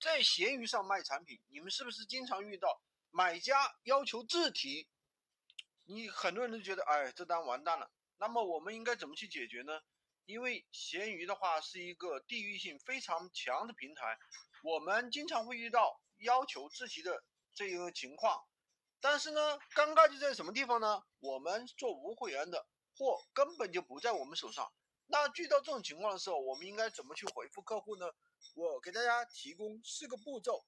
在闲鱼上卖产品，你们是不是经常遇到买家要求自提？你很多人都觉得，哎，这单完蛋了。那么我们应该怎么去解决呢？因为闲鱼的话是一个地域性非常强的平台，我们经常会遇到要求自提的这一个情况。但是呢，尴尬就在什么地方呢？我们做无会员的货根本就不在我们手上。那遇到这种情况的时候，我们应该怎么去回复客户呢？我给大家提供四个步骤，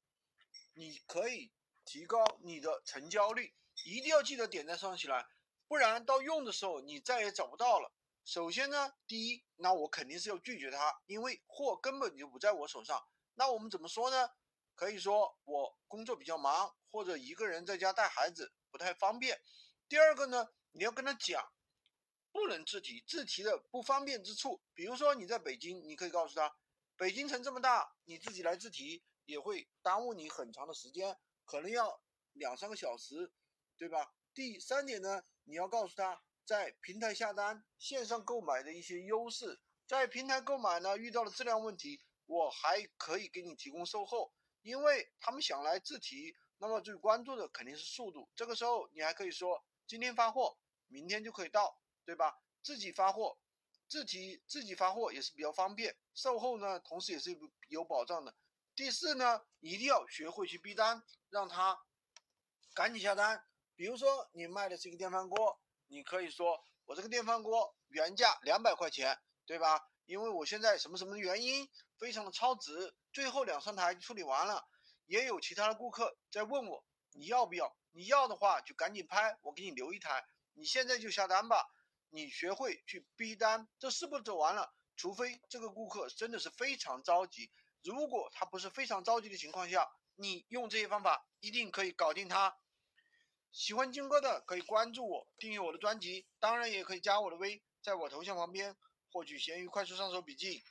你可以提高你的成交率，一定要记得点赞上起来，不然到用的时候你再也找不到了。首先呢，第一，那我肯定是要拒绝他，因为货根本就不在我手上。那我们怎么说呢？可以说我工作比较忙，或者一个人在家带孩子不太方便。第二个呢，你要跟他讲，不能自提，自提的不方便之处，比如说你在北京，你可以告诉他，北京城这么大，你自己来自提也会耽误你很长的时间，可能要两三个小时，对吧？第三点呢，你要告诉他在平台下单、线上购买的一些优势，在平台购买呢遇到了质量问题，我还可以给你提供售后。因为他们想来自提，那么最关注的肯定是速度。这个时候你还可以说今天发货，明天就可以到，对吧？自己发货，自己自己发货也是比较方便，售后呢，同时也是有保障的。第四呢，一定要学会去逼单，让他赶紧下单。比如说你卖的是一个电饭锅，你可以说我这个电饭锅原价两百块钱，对吧？因为我现在什么什么原因非常的超值。最后两三台处理完了，也有其他的顾客在问我你要不要？你要的话就赶紧拍，我给你留一台。你现在就下单吧。你学会去逼单，这四步走完了，除非这个顾客真的是非常着急。如果他不是非常着急的情况下，你用这些方法一定可以搞定他。喜欢金哥的可以关注我，订阅我的专辑，当然也可以加我的微，在我头像旁边获取闲鱼快速上手笔记。